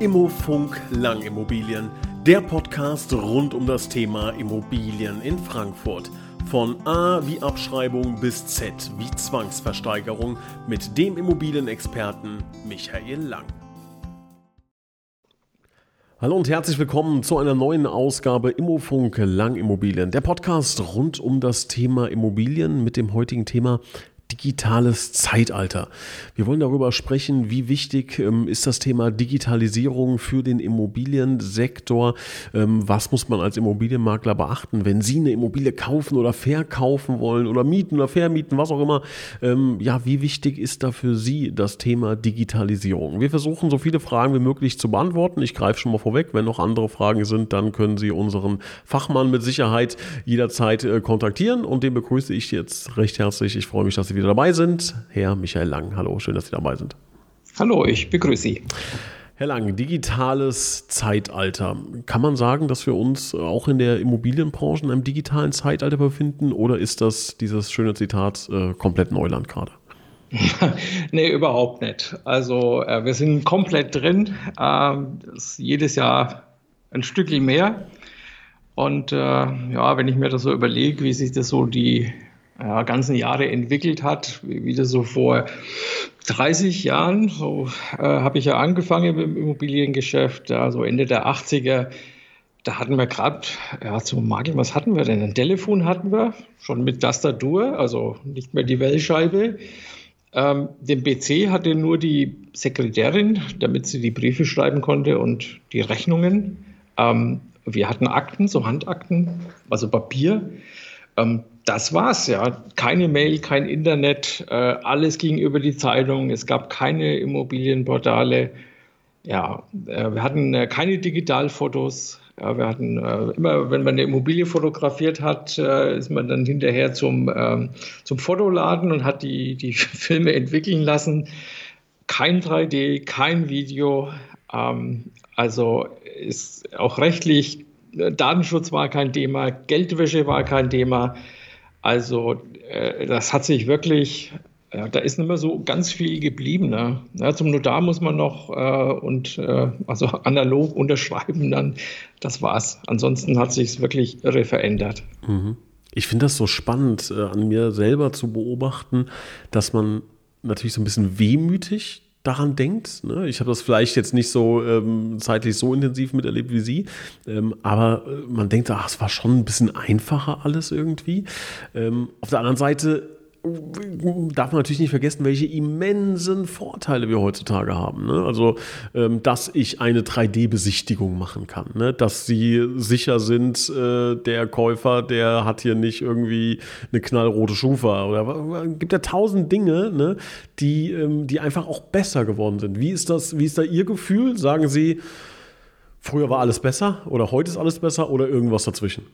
Immofunk Langimmobilien, der Podcast rund um das Thema Immobilien in Frankfurt. Von A wie Abschreibung bis Z wie Zwangsversteigerung mit dem Immobilienexperten Michael Lang. Hallo und herzlich willkommen zu einer neuen Ausgabe Immofunk Langimmobilien, der Podcast rund um das Thema Immobilien mit dem heutigen Thema digitales Zeitalter. Wir wollen darüber sprechen, wie wichtig ähm, ist das Thema Digitalisierung für den Immobiliensektor. Ähm, was muss man als Immobilienmakler beachten, wenn Sie eine Immobilie kaufen oder verkaufen wollen oder mieten oder vermieten, was auch immer. Ähm, ja, wie wichtig ist da für Sie das Thema Digitalisierung? Wir versuchen so viele Fragen wie möglich zu beantworten. Ich greife schon mal vorweg. Wenn noch andere Fragen sind, dann können Sie unseren Fachmann mit Sicherheit jederzeit äh, kontaktieren und den begrüße ich jetzt recht herzlich. Ich freue mich, dass Sie wieder wieder dabei sind. Herr Michael Lang, hallo, schön, dass Sie dabei sind. Hallo, ich begrüße Sie. Herr Lang, digitales Zeitalter. Kann man sagen, dass wir uns auch in der Immobilienbranche in einem digitalen Zeitalter befinden oder ist das dieses schöne Zitat äh, komplett Neuland gerade? nee, überhaupt nicht. Also äh, wir sind komplett drin. Äh, jedes Jahr ein Stückchen mehr. Und äh, ja, wenn ich mir das so überlege, wie sich das so die ja, ganzen Jahre entwickelt hat, wie das so vor 30 Jahren, so äh, habe ich ja angefangen mit dem Immobiliengeschäft, also Ende der 80er. Da hatten wir gerade, ja, zum Makel, was hatten wir denn? Ein Telefon hatten wir, schon mit Tastatur, also nicht mehr die Wellscheibe. Ähm, den PC hatte nur die Sekretärin, damit sie die Briefe schreiben konnte und die Rechnungen. Ähm, wir hatten Akten, so Handakten, also Papier. Ähm, das war's, ja. Keine Mail, kein Internet, äh, alles ging über die Zeitung. Es gab keine Immobilienportale. Ja, äh, wir hatten äh, keine Digitalfotos. Ja, wir hatten äh, immer, wenn man eine Immobilie fotografiert hat, äh, ist man dann hinterher zum, ähm, zum Fotoladen und hat die, die Filme entwickeln lassen. Kein 3D, kein Video. Ähm, also ist auch rechtlich, Datenschutz war kein Thema, Geldwäsche war kein Thema. Also äh, das hat sich wirklich, ja, da ist nicht mehr so ganz viel geblieben. Ne? Ja, zum Notar muss man noch äh, und äh, also analog unterschreiben, dann das war's. Ansonsten hat sich es wirklich irre verändert. Mhm. Ich finde das so spannend, äh, an mir selber zu beobachten, dass man natürlich so ein bisschen wehmütig daran denkt. Ne? Ich habe das vielleicht jetzt nicht so ähm, zeitlich so intensiv miterlebt wie Sie, ähm, aber äh, man denkt, ach, es war schon ein bisschen einfacher alles irgendwie. Ähm, auf der anderen Seite darf man natürlich nicht vergessen, welche immensen Vorteile wir heutzutage haben. Ne? Also, ähm, dass ich eine 3D-Besichtigung machen kann, ne? dass sie sicher sind, äh, der Käufer, der hat hier nicht irgendwie eine knallrote Schufa. Oder gibt ja tausend Dinge, ne? die, ähm, die einfach auch besser geworden sind. Wie ist das, wie ist da Ihr Gefühl? Sagen Sie, früher war alles besser oder heute ist alles besser oder irgendwas dazwischen?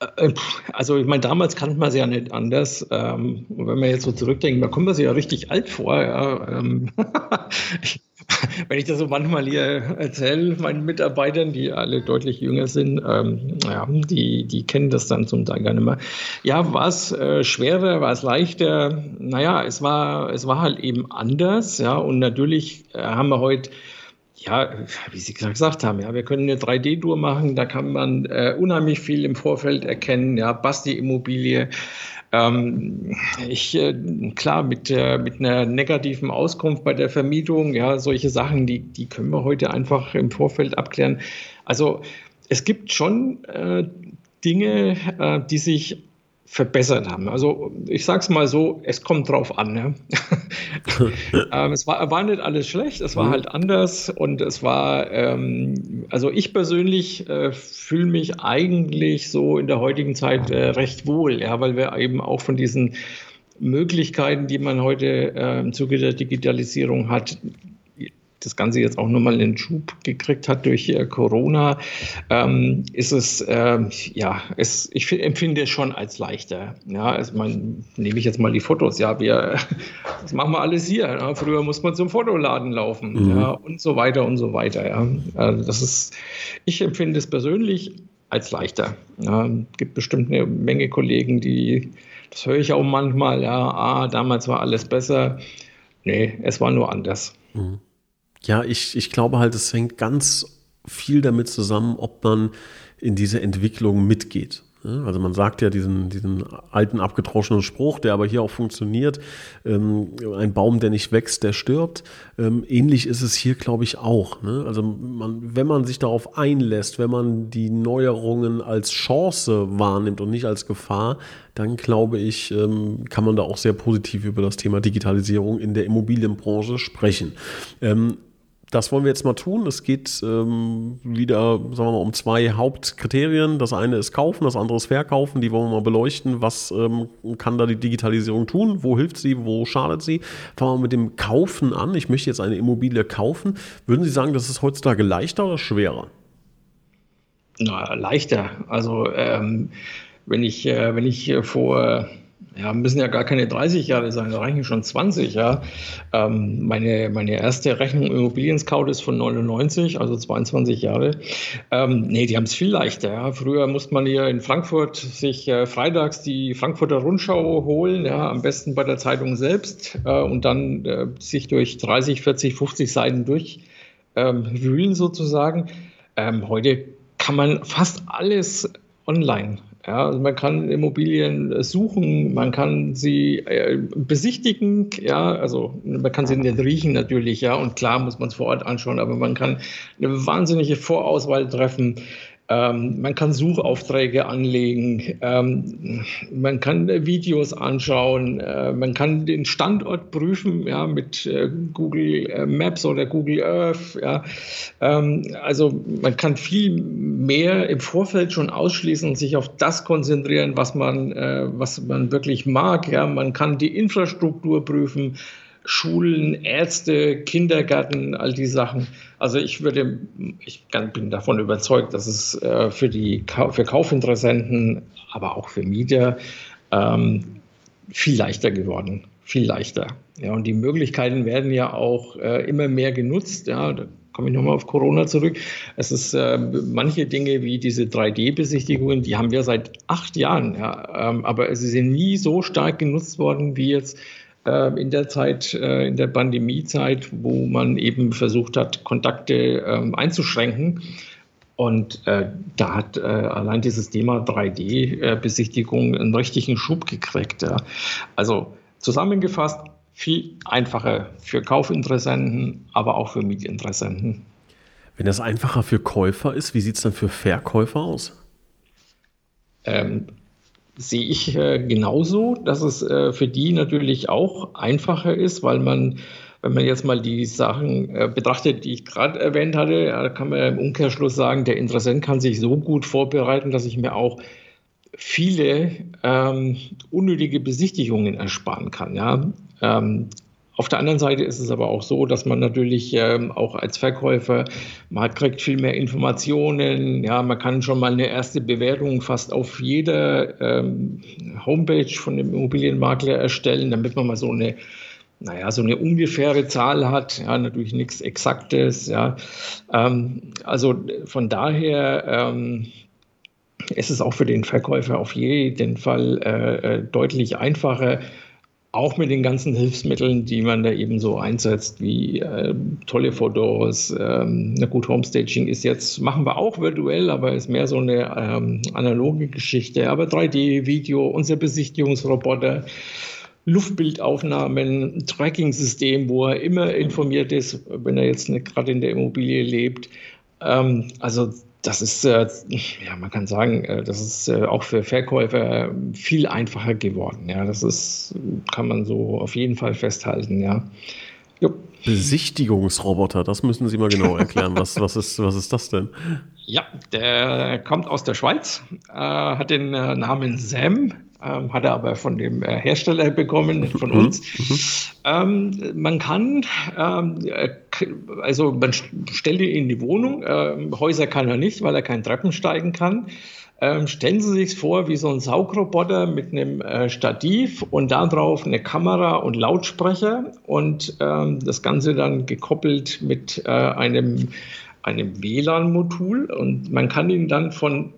Äh, also ich meine, damals kannte man es ja nicht anders. Ähm, wenn man jetzt so zurückdenkt, man kommt man sich ja richtig alt vor. Ja. Ähm, wenn ich das so manchmal hier erzähle, meinen Mitarbeitern, die alle deutlich jünger sind, ähm, ja, die, die kennen das dann zum Teil gar nicht mehr. Ja, war es äh, schwerer, war es leichter? Naja, es war, es war halt eben anders. Ja, und natürlich äh, haben wir heute ja, wie Sie gesagt haben, ja, wir können eine 3D-Tour machen, da kann man äh, unheimlich viel im Vorfeld erkennen, ja, Basti-Immobilie. Ähm, ich, äh, klar, mit, äh, mit einer negativen Auskunft bei der Vermietung, ja, solche Sachen, die, die können wir heute einfach im Vorfeld abklären. Also es gibt schon äh, Dinge, äh, die sich verbessert haben. Also ich sage es mal so, es kommt drauf an. Ne? ähm, es war, war nicht alles schlecht, es war mhm. halt anders und es war, ähm, also ich persönlich äh, fühle mich eigentlich so in der heutigen Zeit äh, recht wohl, ja, weil wir eben auch von diesen Möglichkeiten, die man heute äh, im Zuge der Digitalisierung hat, das Ganze jetzt auch nochmal einen Schub gekriegt hat durch äh, Corona, ähm, ist es, äh, ja, es, ich empfinde es schon als leichter. Ja, also man, nehme ich jetzt mal die Fotos, ja, wir, das machen wir alles hier. Ja. Früher muss man zum Fotoladen laufen, mhm. ja, und so weiter und so weiter. Ja. Also das ist, ich empfinde es persönlich als leichter. Ja, es gibt bestimmt eine Menge Kollegen, die, das höre ich auch manchmal, ja, ah, damals war alles besser. Nee, es war nur anders. Mhm. Ja, ich, ich glaube halt, es hängt ganz viel damit zusammen, ob man in diese Entwicklung mitgeht. Also man sagt ja diesen, diesen alten abgetroschenen Spruch, der aber hier auch funktioniert, ähm, ein Baum, der nicht wächst, der stirbt. Ähm, ähnlich ist es hier, glaube ich, auch. Ne? Also man, wenn man sich darauf einlässt, wenn man die Neuerungen als Chance wahrnimmt und nicht als Gefahr, dann glaube ich, ähm, kann man da auch sehr positiv über das Thema Digitalisierung in der Immobilienbranche sprechen. Das wollen wir jetzt mal tun. Es geht ähm, wieder, sagen wir mal, um zwei Hauptkriterien. Das eine ist kaufen, das andere ist verkaufen. Die wollen wir mal beleuchten. Was ähm, kann da die Digitalisierung tun? Wo hilft sie? Wo schadet sie? Fangen wir mit dem Kaufen an. Ich möchte jetzt eine Immobilie kaufen. Würden Sie sagen, das ist heutzutage leichter oder schwerer? Na, leichter. Also ähm, wenn ich, äh, wenn ich vor ja, müssen ja gar keine 30 Jahre sein, da reichen schon 20, ja. Ähm, meine, meine erste Rechnung Immobilien Scout ist von 99, also 22 Jahre. Ähm, nee, die haben es viel leichter. Ja. Früher musste man hier in Frankfurt sich äh, freitags die Frankfurter Rundschau holen, ja, am besten bei der Zeitung selbst äh, und dann äh, sich durch 30, 40, 50 Seiten durchwühlen ähm, sozusagen. Ähm, heute kann man fast alles online ja, also man kann Immobilien suchen, man kann sie äh, besichtigen, ja, also man kann sie nicht riechen natürlich, ja, und klar muss man es vor Ort anschauen, aber man kann eine wahnsinnige Vorauswahl treffen. Ähm, man kann Suchaufträge anlegen, ähm, man kann Videos anschauen, äh, man kann den Standort prüfen ja, mit äh, Google äh, Maps oder Google Earth. Ja. Ähm, also man kann viel mehr im Vorfeld schon ausschließen und sich auf das konzentrieren, was man, äh, was man wirklich mag. Ja. Man kann die Infrastruktur prüfen. Schulen, Ärzte, Kindergärten, all die Sachen. Also ich würde, ich bin davon überzeugt, dass es äh, für die für Kaufinteressenten, aber auch für Mieter ähm, viel leichter geworden, viel leichter. Ja, und die Möglichkeiten werden ja auch äh, immer mehr genutzt. Ja, da komme ich nochmal auf Corona zurück. Es ist äh, manche Dinge wie diese 3D-Besichtigungen, die haben wir seit acht Jahren, ja, ähm, aber sie sind nie so stark genutzt worden wie jetzt in der Zeit, äh, in der Pandemiezeit, wo man eben versucht hat, Kontakte ähm, einzuschränken. Und äh, da hat äh, allein dieses Thema 3D-Besichtigung einen richtigen Schub gekriegt. Also zusammengefasst, viel einfacher für Kaufinteressenten, aber auch für Mietinteressenten. Wenn das einfacher für Käufer ist, wie sieht es dann für Verkäufer aus? Ähm, sehe ich äh, genauso, dass es äh, für die natürlich auch einfacher ist, weil man, wenn man jetzt mal die Sachen äh, betrachtet, die ich gerade erwähnt hatte, ja, kann man im Umkehrschluss sagen, der Interessent kann sich so gut vorbereiten, dass ich mir auch viele ähm, unnötige Besichtigungen ersparen kann. Ja? Ähm, auf der anderen Seite ist es aber auch so, dass man natürlich ähm, auch als Verkäufer, man kriegt viel mehr Informationen, ja, man kann schon mal eine erste Bewertung fast auf jeder ähm, Homepage von dem Immobilienmakler erstellen, damit man mal so eine naja, so eine ungefähre Zahl hat, ja, natürlich nichts Exaktes, ja. Ähm, also von daher ähm, ist es auch für den Verkäufer auf jeden Fall äh, äh deutlich einfacher, auch mit den ganzen Hilfsmitteln, die man da eben so einsetzt, wie äh, tolle Fotos. Ähm, na gut, Homestaging ist jetzt, machen wir auch virtuell, aber ist mehr so eine ähm, analoge Geschichte. Aber 3D-Video, unser Besichtigungsroboter, Luftbildaufnahmen, Tracking-System, wo er immer informiert ist, wenn er jetzt gerade in der Immobilie lebt. Ähm, also das ist, äh, ja, man kann sagen, äh, das ist äh, auch für Verkäufer viel einfacher geworden. Ja, das ist, kann man so auf jeden Fall festhalten. Ja. Jupp. Besichtigungsroboter, das müssen Sie mal genau erklären. was, was, ist, was ist das denn? Ja, der kommt aus der Schweiz, äh, hat den äh, Namen Sam ähm, hat er aber von dem äh, Hersteller bekommen, von mhm. uns. Mhm. Ähm, man kann, ähm, äh, also man stellt ihn in die Wohnung, ähm, Häuser kann er nicht, weil er kein Treppen steigen kann. Ähm, stellen Sie sich vor, wie so ein Saugroboter mit einem äh, Stativ und darauf eine Kamera und Lautsprecher und ähm, das Ganze dann gekoppelt mit äh, einem, einem WLAN-Modul und man kann ihn dann von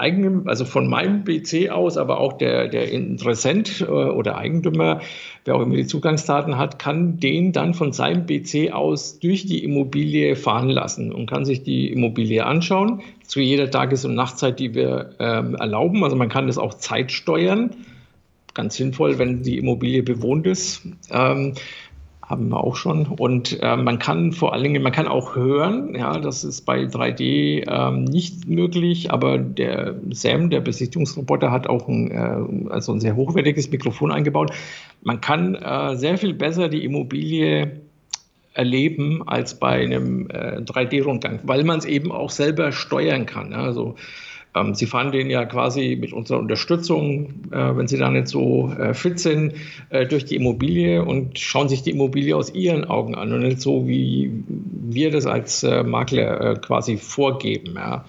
eigenem, also von meinem PC aus, aber auch der, der Interessent äh, oder Eigentümer, wer auch immer die Zugangsdaten hat, kann den dann von seinem PC aus durch die Immobilie fahren lassen und kann sich die Immobilie anschauen zu jeder Tages- und Nachtzeit, die wir ähm, erlauben. Also man kann das auch zeitsteuern. Ganz sinnvoll, wenn die Immobilie bewohnt ist. Ähm, haben wir auch schon. Und äh, man kann vor allen Dingen, man kann auch hören, ja, das ist bei 3D ähm, nicht möglich, aber der Sam, der Besichtigungsroboter, hat auch ein, äh, also ein sehr hochwertiges Mikrofon eingebaut. Man kann äh, sehr viel besser die Immobilie erleben als bei einem äh, 3D-Rundgang, weil man es eben auch selber steuern kann. Ja, also ähm, Sie fahren den ja quasi mit unserer Unterstützung, äh, wenn Sie da nicht so äh, fit sind, äh, durch die Immobilie und schauen sich die Immobilie aus Ihren Augen an und nicht so, wie wir das als äh, Makler äh, quasi vorgeben. Ja.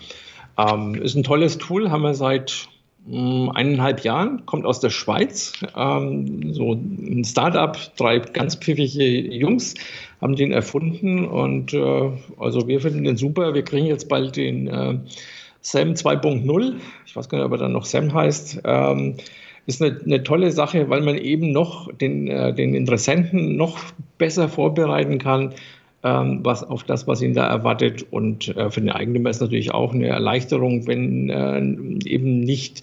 Ähm, ist ein tolles Tool, haben wir seit mh, mm, eineinhalb Jahren, kommt aus der Schweiz. Ähm, so ein Startup, drei ganz pfiffige Jungs haben den erfunden und äh, also wir finden den super. Wir kriegen jetzt bald den SAM 2.0, ich weiß gar nicht, ob er dann noch SAM heißt, ähm, ist eine, eine, tolle Sache, weil man eben noch den, äh, den Interessenten noch besser vorbereiten kann, ähm, was auf das, was ihn da erwartet. Und äh, für den Eigentümer ist natürlich auch eine Erleichterung, wenn äh, eben nicht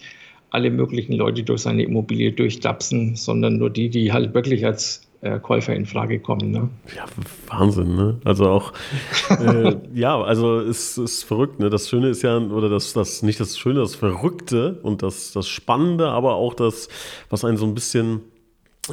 alle möglichen Leute durch seine Immobilie durchtapsen, sondern nur die, die halt wirklich als Käufer in Frage kommen. Ne? Ja, Wahnsinn, ne? Also auch, äh, ja, also es ist verrückt, ne? Das Schöne ist ja, oder das, das nicht das Schöne, das Verrückte und das, das Spannende, aber auch das, was einen so ein bisschen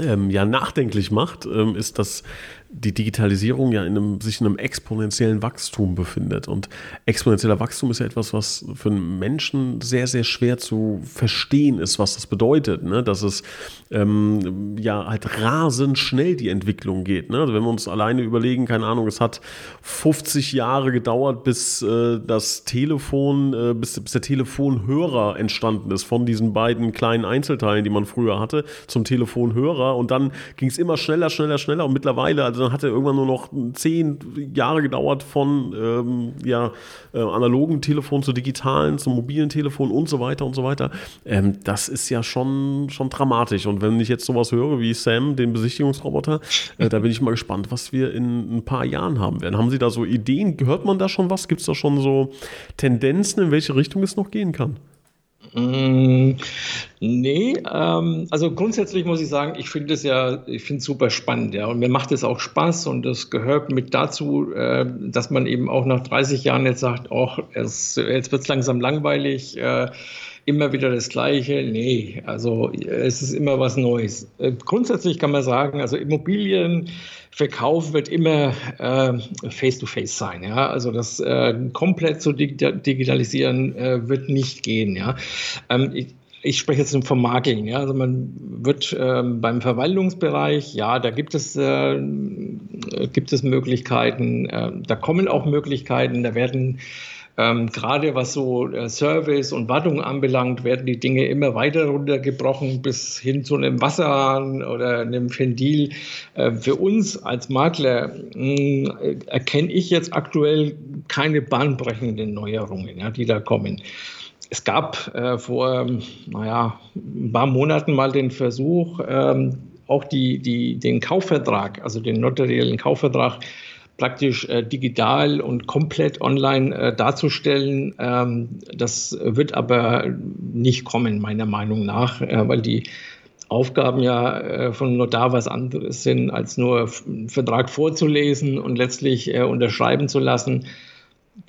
ähm, ja nachdenklich macht, ähm, ist, dass die Digitalisierung ja in einem, sich in einem exponentiellen Wachstum befindet. Und exponentieller Wachstum ist ja etwas, was für einen Menschen sehr, sehr schwer zu verstehen ist, was das bedeutet. Ne? Dass es ähm, ja halt rasend schnell die Entwicklung geht. Ne? Also wenn wir uns alleine überlegen, keine Ahnung, es hat 50 Jahre gedauert, bis äh, das Telefon, äh, bis, bis der Telefonhörer entstanden ist von diesen beiden kleinen Einzelteilen, die man früher hatte, zum Telefonhörer. Und dann ging es immer schneller, schneller, schneller. Und mittlerweile, also dann hat er irgendwann nur noch zehn Jahre gedauert von ähm, ja, äh, analogen Telefon zu digitalen, zum mobilen Telefon und so weiter und so weiter. Ähm, das ist ja schon, schon dramatisch. Und wenn ich jetzt sowas höre wie Sam, den Besichtigungsroboter, äh, da bin ich mal gespannt, was wir in ein paar Jahren haben werden. Haben Sie da so Ideen? Hört man da schon was? Gibt es da schon so Tendenzen, in welche Richtung es noch gehen kann? Mm, nee, ähm, also grundsätzlich muss ich sagen, ich finde es ja, ich finde es super spannend, ja, und mir macht es auch Spaß und das gehört mit dazu, äh, dass man eben auch nach 30 Jahren jetzt sagt, oh, es, jetzt wird es langsam langweilig, äh, immer wieder das Gleiche. Nee, also es ist immer was Neues. Äh, grundsätzlich kann man sagen, also Immobilienverkauf wird immer face-to-face -face sein. Ja? Also das äh, komplett zu digitalisieren äh, wird nicht gehen. Ja? Ähm, ich, ich spreche jetzt vom Marketing. Ja? Also man wird ähm, beim Verwaltungsbereich, ja, da gibt es, äh, gibt es Möglichkeiten, äh, da kommen auch Möglichkeiten, da werden ähm, gerade was so äh, Service und Wartung anbelangt, werden die Dinge immer weiter runtergebrochen bis hin zu einem Wasserhahn oder einem Ventil. Äh, für uns als Makler mh, äh, erkenne ich jetzt aktuell keine bahnbrechenden Neuerungen, ja, die da kommen. Es gab äh, vor naja, ein paar Monaten mal den Versuch, ähm, auch die, die, den Kaufvertrag, also den notariellen Kaufvertrag, praktisch äh, digital und komplett online äh, darzustellen. Ähm, das wird aber nicht kommen, meiner Meinung nach, äh, weil die Aufgaben ja äh, von Notar was anderes sind, als nur einen Vertrag vorzulesen und letztlich äh, unterschreiben zu lassen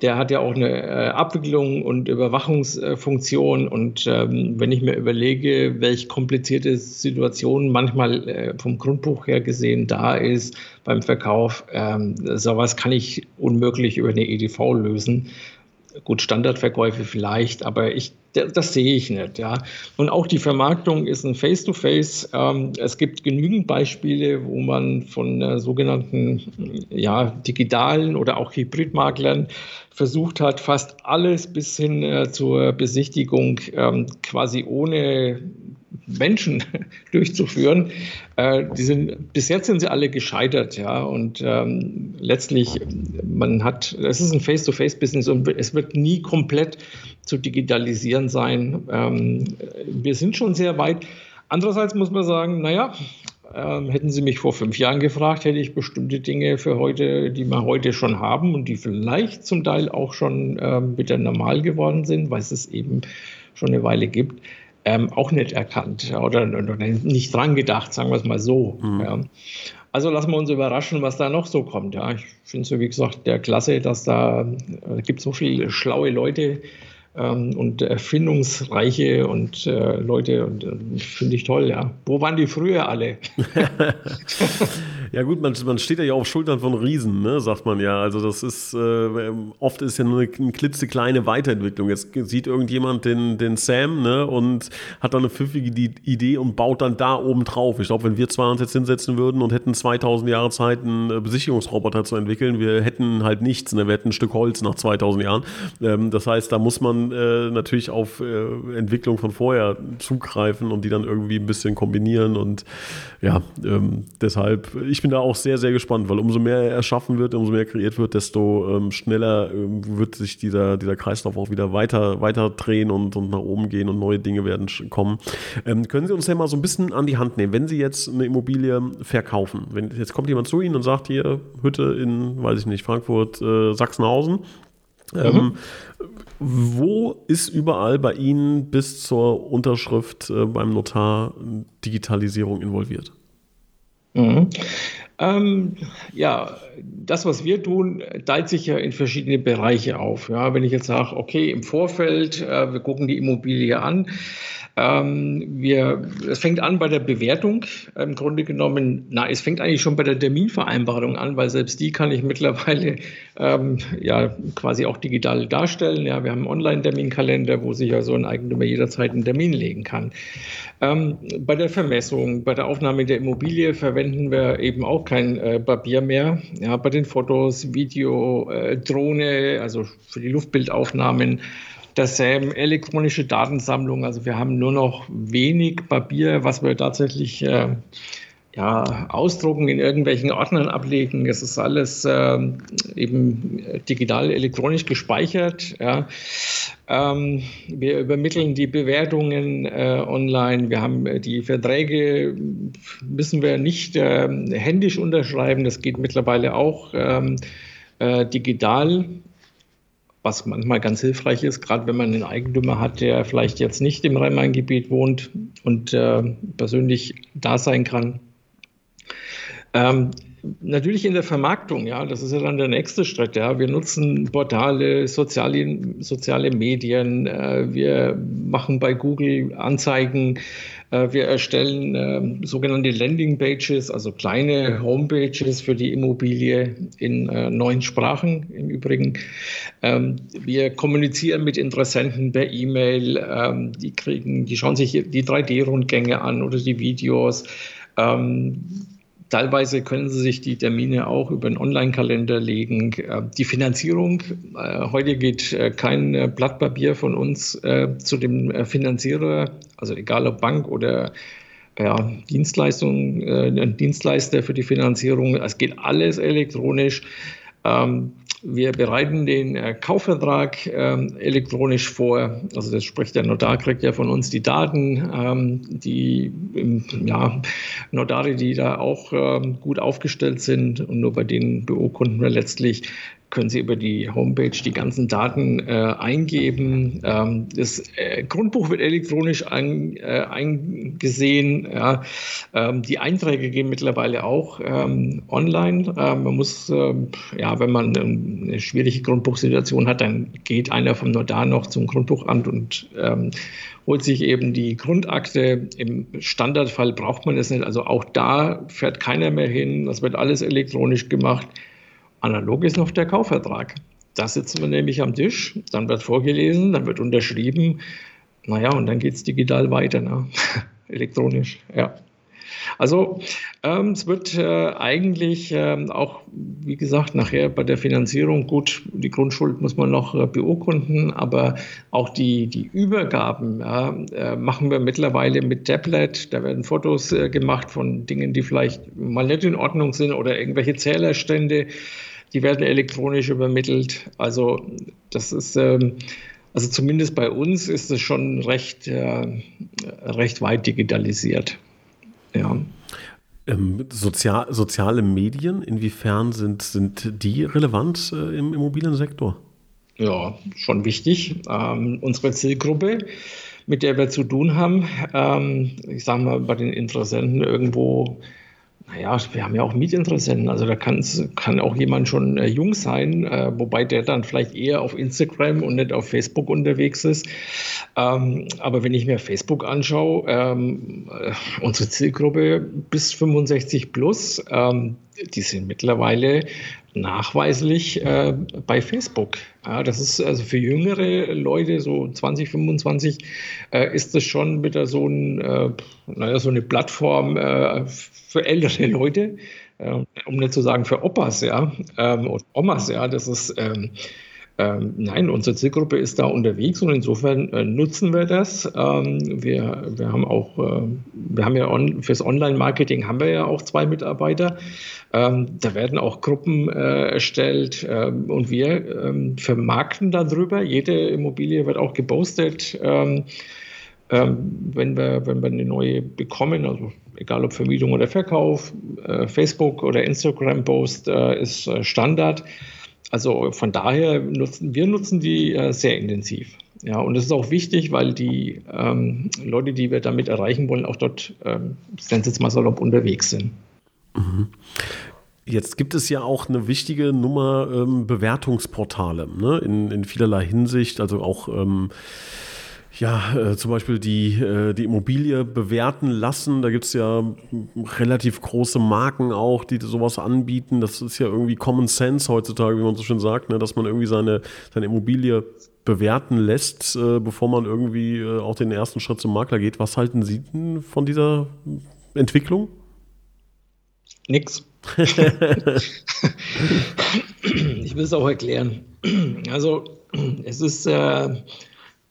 der hat ja auch eine äh, Abwicklung und Überwachungsfunktion. Und ähm, wenn ich mir überlege, welche komplizierte Situation manchmal äh, vom Grundbuch her gesehen da ist beim Verkauf, ähm, sowas kann ich unmöglich über eine EDV lösen. Gut, Standardverkäufe vielleicht, aber ich, das sehe ich nicht. Ja. Und auch die Vermarktung ist ein Face-to-Face. -face. Ähm, es gibt genügend Beispiele, wo man von äh, sogenannten ja, digitalen oder auch Hybridmaklern versucht hat, fast alles bis hin äh, zur Besichtigung ähm, quasi ohne Menschen durchzuführen. Äh, die sind, bis jetzt sind sie alle gescheitert, ja. Und ähm, letztlich, man hat, es ist ein Face-to-Face-Business und es wird nie komplett zu digitalisieren sein. Ähm, wir sind schon sehr weit. Andererseits muss man sagen, naja, ähm, hätten Sie mich vor fünf Jahren gefragt, hätte ich bestimmte Dinge für heute, die wir heute schon haben und die vielleicht zum Teil auch schon ähm, wieder normal geworden sind, weil es es eben schon eine Weile gibt, ähm, auch nicht erkannt oder, oder, nicht dran gedacht, sagen wir es mal so. Mhm. Ja. Also lassen wir uns überraschen, was da noch so kommt. Ja. Ich finde es, wie gesagt, der klasse, dass da äh, gibt so viele schlaue Leute, ähm, und erfindungsreiche und äh, Leute und äh, finde ich toll, ja. Wo waren die früher alle? ja gut, man, man steht ja auf Schultern von Riesen, ne, sagt man ja. Also das ist, äh, oft ist ja nur eine, eine klitzekleine Weiterentwicklung. Jetzt sieht irgendjemand den, den Sam ne, und hat dann eine pfiffige Idee und baut dann da oben drauf. Ich glaube, wenn wir zwei uns jetzt hinsetzen würden und hätten 2000 Jahre Zeit, einen äh, Besicherungsroboter zu entwickeln, wir hätten halt nichts. Ne? Wir hätten ein Stück Holz nach 2000 Jahren. Ähm, das heißt, da muss man äh, natürlich auf äh, Entwicklung von vorher zugreifen und die dann irgendwie ein bisschen kombinieren. Und ja, ähm, deshalb, ich bin da auch sehr, sehr gespannt, weil umso mehr erschaffen wird, umso mehr kreiert wird, desto ähm, schneller ähm, wird sich dieser, dieser Kreislauf auch wieder weiter, weiter drehen und, und nach oben gehen und neue Dinge werden kommen. Ähm, können Sie uns ja mal so ein bisschen an die Hand nehmen, wenn Sie jetzt eine Immobilie verkaufen? Wenn jetzt kommt jemand zu Ihnen und sagt, hier, Hütte in, weiß ich nicht, Frankfurt, äh, Sachsenhausen, Mhm. Ähm, wo ist überall bei Ihnen bis zur Unterschrift äh, beim Notar Digitalisierung involviert? Mhm. Ähm, ja, das, was wir tun, teilt sich ja in verschiedene Bereiche auf. Ja, wenn ich jetzt sage, okay, im Vorfeld, äh, wir gucken die Immobilie an, ähm, wir, es fängt an bei der Bewertung im Grunde genommen. Na, es fängt eigentlich schon bei der Terminvereinbarung an, weil selbst die kann ich mittlerweile ähm, ja quasi auch digital darstellen. Ja, wir haben einen Online-Terminkalender, wo sich ja so ein Eigentümer jederzeit einen Termin legen kann. Ähm, bei der Vermessung, bei der Aufnahme der Immobilie verwenden wir eben auch kein äh, Papier mehr. Ja, bei den Fotos, Video, äh, Drohne, also für die Luftbildaufnahmen dasselbe elektronische Datensammlung. Also wir haben nur noch wenig Papier, was wir tatsächlich äh, ja, ausdrucken, in irgendwelchen Ordnern ablegen. Es ist alles äh, eben digital elektronisch gespeichert. Ja. Ähm, wir übermitteln die Bewertungen äh, online. Wir haben äh, die Verträge, müssen wir nicht äh, händisch unterschreiben. Das geht mittlerweile auch ähm, äh, digital was manchmal ganz hilfreich ist, gerade wenn man einen Eigentümer hat, der vielleicht jetzt nicht im Rhein-Main-Gebiet wohnt und äh, persönlich da sein kann. Ähm, natürlich in der Vermarktung, ja, das ist ja dann der nächste Schritt. Ja. Wir nutzen Portale, soziale, soziale Medien, äh, wir machen bei Google Anzeigen, äh, wir erstellen äh, sogenannte Landing Pages, also kleine Homepages für die Immobilie in äh, neun Sprachen im Übrigen. Ähm, wir kommunizieren mit Interessenten per E-Mail, ähm, die kriegen, die schauen sich die 3D-Rundgänge an oder die Videos. Ähm, Teilweise können Sie sich die Termine auch über einen Online-Kalender legen. Äh, die Finanzierung, äh, heute geht äh, kein Blatt Papier von uns zu dem Finanzierer, also egal ob Bank oder ja, Dienstleistung, Dienstleister für die Finanzierung. Es geht alles elektronisch. Ähm, wir bereiten den äh, Kaufvertrag ähm, elektronisch vor. Also das spricht der Notar, kriegt ja von uns die Daten. Ähm, die ja, Notare, die da auch ähm, gut aufgestellt sind und nur bei denen beurkunden wir letztlich können Sie über die Homepage die ganzen Daten äh, eingeben. Ähm, das äh, Grundbuch wird elektronisch ein, äh, eingesehen. Ja. Ähm, die Einträge gehen mittlerweile auch ähm, online. Man muss, ja, wenn man eine schwierige Grundbuchsituation hat, dann geht einer vom Notar noch zum Grundbuchamt und ähm, holt sich eben die Grundakte. Im Standardfall braucht man es nicht. Also auch da fährt keiner mehr hin. Das wird alles elektronisch gemacht. Analog ist noch der Kaufvertrag. Da sitzen wir nämlich am Tisch, dann wird vorgelesen, dann wird unterschrieben. Naja, und dann geht es digital weiter, ne? elektronisch, ja. Also ähm, es wird äh, eigentlich ähm, auch, wie gesagt, nachher bei der Finanzierung gut, die Grundschuld muss man noch äh, beurkunden, aber auch die, die Übergaben ja, äh, machen wir mittlerweile mit Tablet. Da werden Fotos äh, gemacht von Dingen, die vielleicht mal nicht in Ordnung sind oder irgendwelche Zählerstände die werden elektronisch übermittelt. Also das ist, ähm, also zumindest bei uns ist es schon recht, äh, recht weit digitalisiert. Ja. Ähm, sozial, soziale Medien, inwiefern sind, sind die relevant äh, im Immobiliensektor? Ja, schon wichtig. Ähm, unsere Zielgruppe, mit der wir zu tun haben, ähm, ich sage mal, bei den Interessenten irgendwo naja, wir haben ja auch Mietinteressenten. Also da kann auch jemand schon äh, jung sein, äh, wobei der dann vielleicht eher auf Instagram und nicht auf Facebook unterwegs ist. Ähm, aber wenn ich mir Facebook anschaue, ähm, äh, unsere Zielgruppe bis 65 plus, ähm, die sind mittlerweile nachweislich äh, bei Facebook. Ja, das ist also für jüngere Leute, so 20, 25, äh, ist das schon wieder so, ein, äh, naja, so eine Plattform äh, für ältere Leute, äh, um nicht zu sagen für Opas, ja, ähm, und Omas, ja, das ist. Ähm, ähm, nein, unsere Zielgruppe ist da unterwegs und insofern äh, nutzen wir das. Ähm, wir, wir haben auch, äh, wir haben ja on, fürs Online-Marketing haben wir ja auch zwei Mitarbeiter. Ähm, da werden auch Gruppen äh, erstellt ähm, und wir ähm, vermarkten darüber. Jede Immobilie wird auch gepostet. Wenn, wir, wenn wir eine neue bekommen, also egal ob Vermietung oder Verkauf, äh, Facebook oder Instagram-Post äh, ist äh, Standard. Also von daher nutzen wir nutzen die äh, sehr intensiv. Ja, und das ist auch wichtig, weil die ähm, Leute, die wir damit erreichen wollen, auch dort, ähm, wenn sie jetzt mal salopp unterwegs sind. Mhm. Jetzt gibt es ja auch eine wichtige Nummer ähm, Bewertungsportale ne? in, in vielerlei Hinsicht, also auch ähm, ja, äh, zum Beispiel die, äh, die Immobilie bewerten lassen. Da gibt es ja relativ große Marken auch, die sowas anbieten. Das ist ja irgendwie Common Sense heutzutage, wie man so schön sagt, ne? dass man irgendwie seine, seine Immobilie bewerten lässt, äh, bevor man irgendwie äh, auch den ersten Schritt zum Makler geht. Was halten Sie denn von dieser Entwicklung? Nix. ich will es auch erklären. Also es ist äh,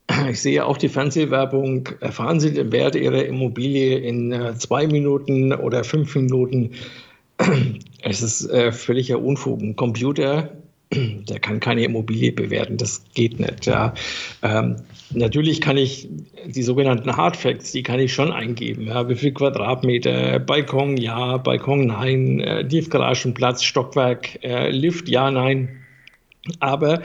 ich sehe auch die Fernsehwerbung. Erfahren Sie den Wert Ihrer Immobilie in äh, zwei Minuten oder fünf Minuten. Es ist äh, völliger Unfug. Ein Computer, der kann keine Immobilie bewerten. Das geht nicht. Ja. Ähm, natürlich kann ich die sogenannten Hard Facts, die kann ich schon eingeben. Ja. Wie viel Quadratmeter, Balkon, ja, Balkon, nein, äh, Tiefgaragenplatz, Stockwerk, Lift, ja, nein. Aber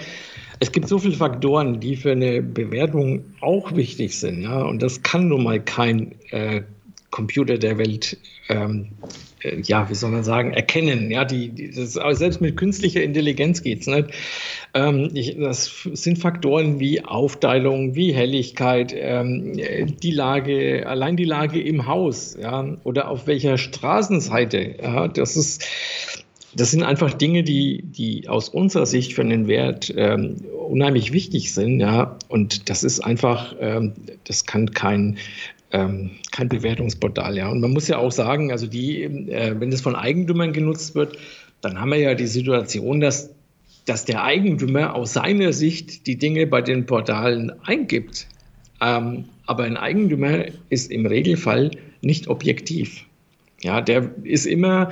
es gibt so viele Faktoren, die für eine Bewertung auch wichtig sind. Ja? Und das kann nun mal kein äh, Computer der Welt, ähm, äh, ja, wie soll man sagen, erkennen. Ja, die, die das, selbst mit künstlicher Intelligenz geht es nicht. Ähm, ich, das sind Faktoren wie Aufteilung, wie Helligkeit, ähm, die Lage, allein die Lage im Haus, ja, oder auf welcher Straßenseite. Ja, das ist das sind einfach Dinge, die, die aus unserer Sicht für den Wert ähm, unheimlich wichtig sind. Ja? Und das ist einfach, ähm, das kann kein, ähm, kein Bewertungsportal. Ja? Und man muss ja auch sagen, also die, äh, wenn das von Eigentümern genutzt wird, dann haben wir ja die Situation, dass, dass der Eigentümer aus seiner Sicht die Dinge bei den Portalen eingibt. Ähm, aber ein Eigentümer ist im Regelfall nicht objektiv. Ja, der ist immer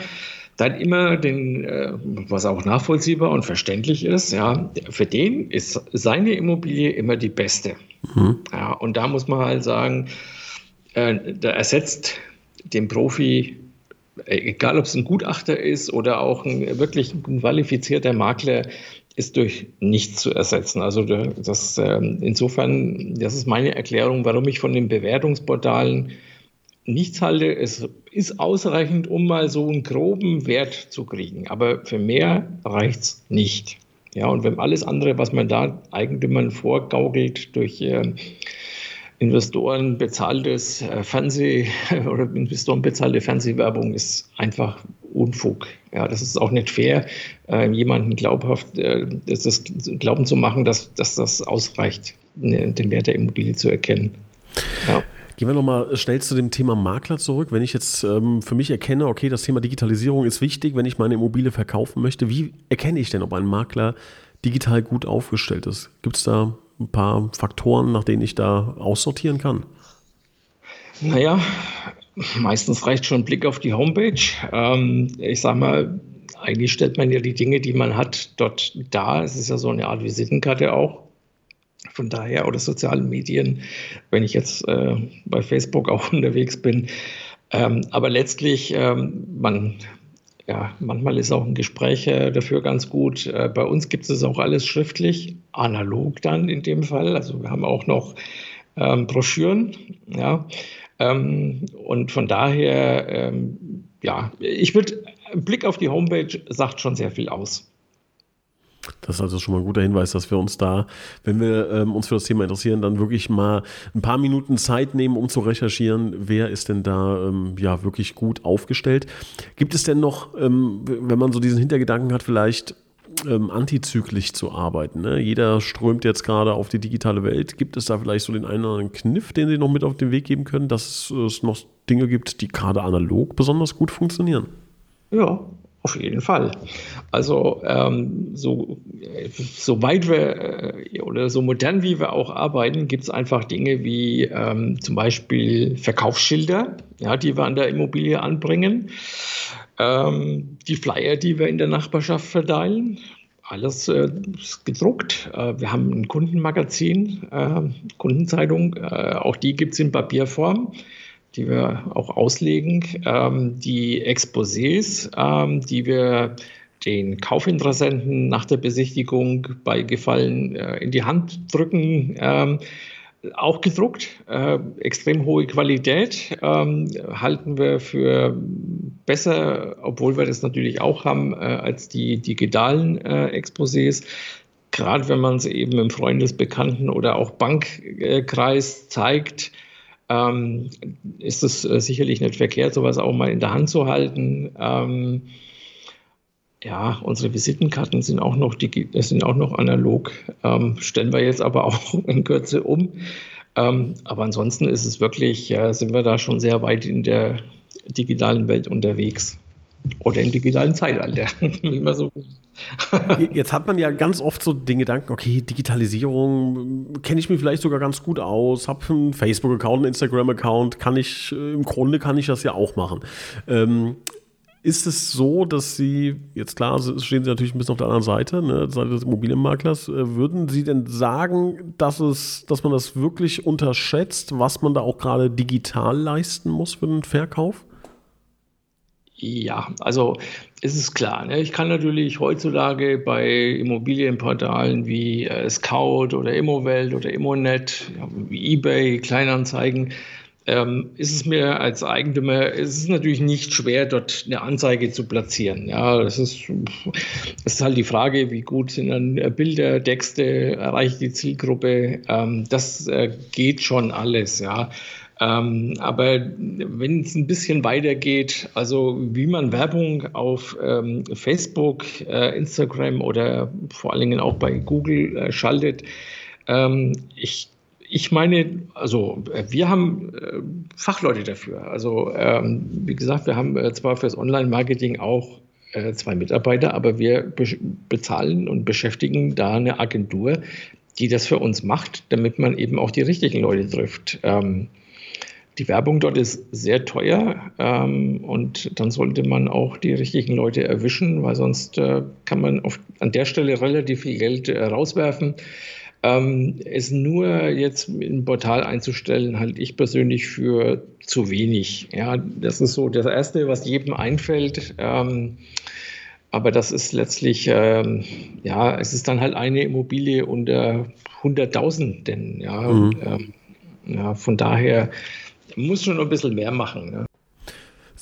dann immer den, äh, was auch nachvollziehbar und verständlich ist, ja, für den ist seine Immobilie immer die beste. Mhm. Ja, und da muss man halt sagen, äh, da ersetzt den Profi, äh, egal ob es ein Gutachter ist oder auch ein wirklich qualifizierter Makler, ist durch nichts zu ersetzen. Also das, ähm, insofern, das ist meine Erklärung, warum ich von den Bewertungsportalen nichts halte. Es ist ausreichend, um mal so einen groben Wert zu kriegen. Aber für mehr reicht es nicht. Ja, und wenn alles andere, was man da Eigentümern vorgaukelt durch äh, Investoren bezahltes äh, Fernseh oder Investoren bezahlte Fernsehwerbung, ist einfach Unfug. Ja, das ist auch nicht fair, äh, jemanden glaubhaft äh, das, das glauben zu machen, dass, dass das ausreicht, ne, den Wert der Immobilie zu erkennen. Ja. Gehen wir nochmal schnell zu dem Thema Makler zurück. Wenn ich jetzt ähm, für mich erkenne, okay, das Thema Digitalisierung ist wichtig, wenn ich meine Immobilie verkaufen möchte, wie erkenne ich denn, ob ein Makler digital gut aufgestellt ist? Gibt es da ein paar Faktoren, nach denen ich da aussortieren kann? Naja, meistens reicht schon ein Blick auf die Homepage. Ähm, ich sag mal, eigentlich stellt man ja die Dinge, die man hat, dort dar. Es ist ja so eine Art Visitenkarte auch. Von daher, oder sozialen Medien, wenn ich jetzt äh, bei Facebook auch unterwegs bin. Ähm, aber letztlich, ähm, man, ja, manchmal ist auch ein Gespräch äh, dafür ganz gut. Äh, bei uns gibt es auch alles schriftlich, analog dann in dem Fall. Also wir haben auch noch ähm, Broschüren, ja. Ähm, und von daher, ähm, ja, ich würde, Blick auf die Homepage sagt schon sehr viel aus. Das ist also schon mal ein guter Hinweis, dass wir uns da, wenn wir ähm, uns für das Thema interessieren, dann wirklich mal ein paar Minuten Zeit nehmen, um zu recherchieren, wer ist denn da ähm, ja wirklich gut aufgestellt. Gibt es denn noch, ähm, wenn man so diesen Hintergedanken hat, vielleicht ähm, antizyklisch zu arbeiten? Ne? Jeder strömt jetzt gerade auf die digitale Welt. Gibt es da vielleicht so den einen oder anderen Kniff, den Sie noch mit auf den Weg geben können, dass es noch Dinge gibt, die gerade analog besonders gut funktionieren? Ja, auf jeden Fall. Also ähm, so, so weit wir äh, oder so modern wie wir auch arbeiten, gibt es einfach Dinge wie ähm, zum Beispiel Verkaufsschilder, ja, die wir an der Immobilie anbringen, ähm, die Flyer, die wir in der Nachbarschaft verteilen. Alles äh, gedruckt. Äh, wir haben ein Kundenmagazin, äh, Kundenzeitung, äh, auch die gibt es in Papierform die wir auch auslegen, ähm, die Exposés, ähm, die wir den Kaufinteressenten nach der Besichtigung bei Gefallen äh, in die Hand drücken, ähm, auch gedruckt, äh, extrem hohe Qualität, ähm, halten wir für besser, obwohl wir das natürlich auch haben, äh, als die digitalen äh, Exposés. Gerade wenn man es eben im Freundesbekannten oder auch Bankkreis zeigt, ähm, ist es äh, sicherlich nicht verkehrt, sowas auch mal in der Hand zu halten. Ähm, ja, unsere Visitenkarten sind auch noch, sind auch noch analog, ähm, stellen wir jetzt aber auch in Kürze um. Ähm, aber ansonsten ist es wirklich, ja, sind wir da schon sehr weit in der digitalen Welt unterwegs. Oder im digitalen Zeitalter, wie man so Jetzt hat man ja ganz oft so den Gedanken, okay, Digitalisierung kenne ich mir vielleicht sogar ganz gut aus, habe einen Facebook-Account, einen Instagram-Account, kann ich, äh, im Grunde kann ich das ja auch machen. Ähm, ist es so, dass Sie, jetzt klar, stehen Sie natürlich ein bisschen auf der anderen Seite, ne, Seite des Immobilienmaklers, äh, würden Sie denn sagen, dass, es, dass man das wirklich unterschätzt, was man da auch gerade digital leisten muss für den Verkauf? Ja, also ist es klar. Ne? Ich kann natürlich heutzutage bei Immobilienportalen wie äh, Scout oder Immowelt oder Immonet, ja, eBay, Kleinanzeigen, ähm, ist es mir als Eigentümer, ist es natürlich nicht schwer, dort eine Anzeige zu platzieren. Ja, das ist, das ist halt die Frage, wie gut sind dann äh, Bilder, Texte, erreicht die Zielgruppe. Ähm, das äh, geht schon alles, ja. Ähm, aber wenn es ein bisschen weitergeht, also wie man Werbung auf ähm, Facebook, äh, Instagram oder vor allen Dingen auch bei Google äh, schaltet, ähm, ich ich meine, also wir haben äh, Fachleute dafür. Also ähm, wie gesagt, wir haben äh, zwar fürs Online-Marketing auch äh, zwei Mitarbeiter, aber wir be bezahlen und beschäftigen da eine Agentur, die das für uns macht, damit man eben auch die richtigen Leute trifft. Ähm, die Werbung dort ist sehr teuer ähm, und dann sollte man auch die richtigen Leute erwischen, weil sonst äh, kann man auf, an der Stelle relativ viel Geld äh, rauswerfen. Ähm, es nur jetzt im Portal einzustellen, halte ich persönlich für zu wenig. Ja, das ist so das Erste, was jedem einfällt. Ähm, aber das ist letztlich, ähm, ja, es ist dann halt eine Immobilie unter 100.000, denn ja, mhm. ähm, ja, von daher muss schon ein bisschen mehr machen. Ne?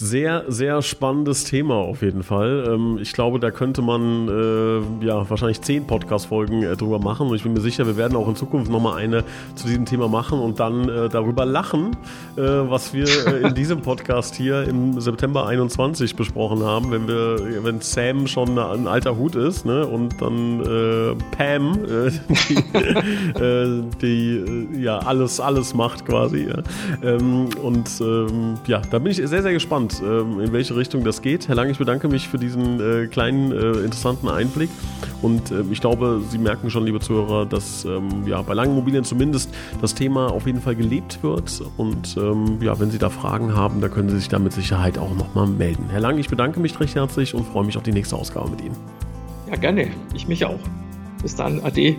Sehr, sehr spannendes Thema auf jeden Fall. Ähm, ich glaube, da könnte man äh, ja wahrscheinlich zehn Podcast-Folgen äh, drüber machen und ich bin mir sicher, wir werden auch in Zukunft nochmal eine zu diesem Thema machen und dann äh, darüber lachen, äh, was wir äh, in diesem Podcast hier im September 21 besprochen haben, wenn wir, wenn Sam schon ein alter Hut ist, ne, und dann äh, Pam, die, die ja alles, alles macht quasi. Ja. Ähm, und ähm, ja, da bin ich sehr, sehr gespannt gespannt, ähm, in welche Richtung das geht. Herr Lang, ich bedanke mich für diesen äh, kleinen, äh, interessanten Einblick. Und äh, ich glaube, Sie merken schon, liebe Zuhörer, dass ähm, ja, bei langen Immobilien zumindest das Thema auf jeden Fall gelebt wird. Und ähm, ja, wenn Sie da Fragen haben, da können Sie sich da mit Sicherheit auch nochmal melden. Herr Lang, ich bedanke mich recht herzlich und freue mich auf die nächste Ausgabe mit Ihnen. Ja, gerne. Ich mich auch. Bis dann. Ade.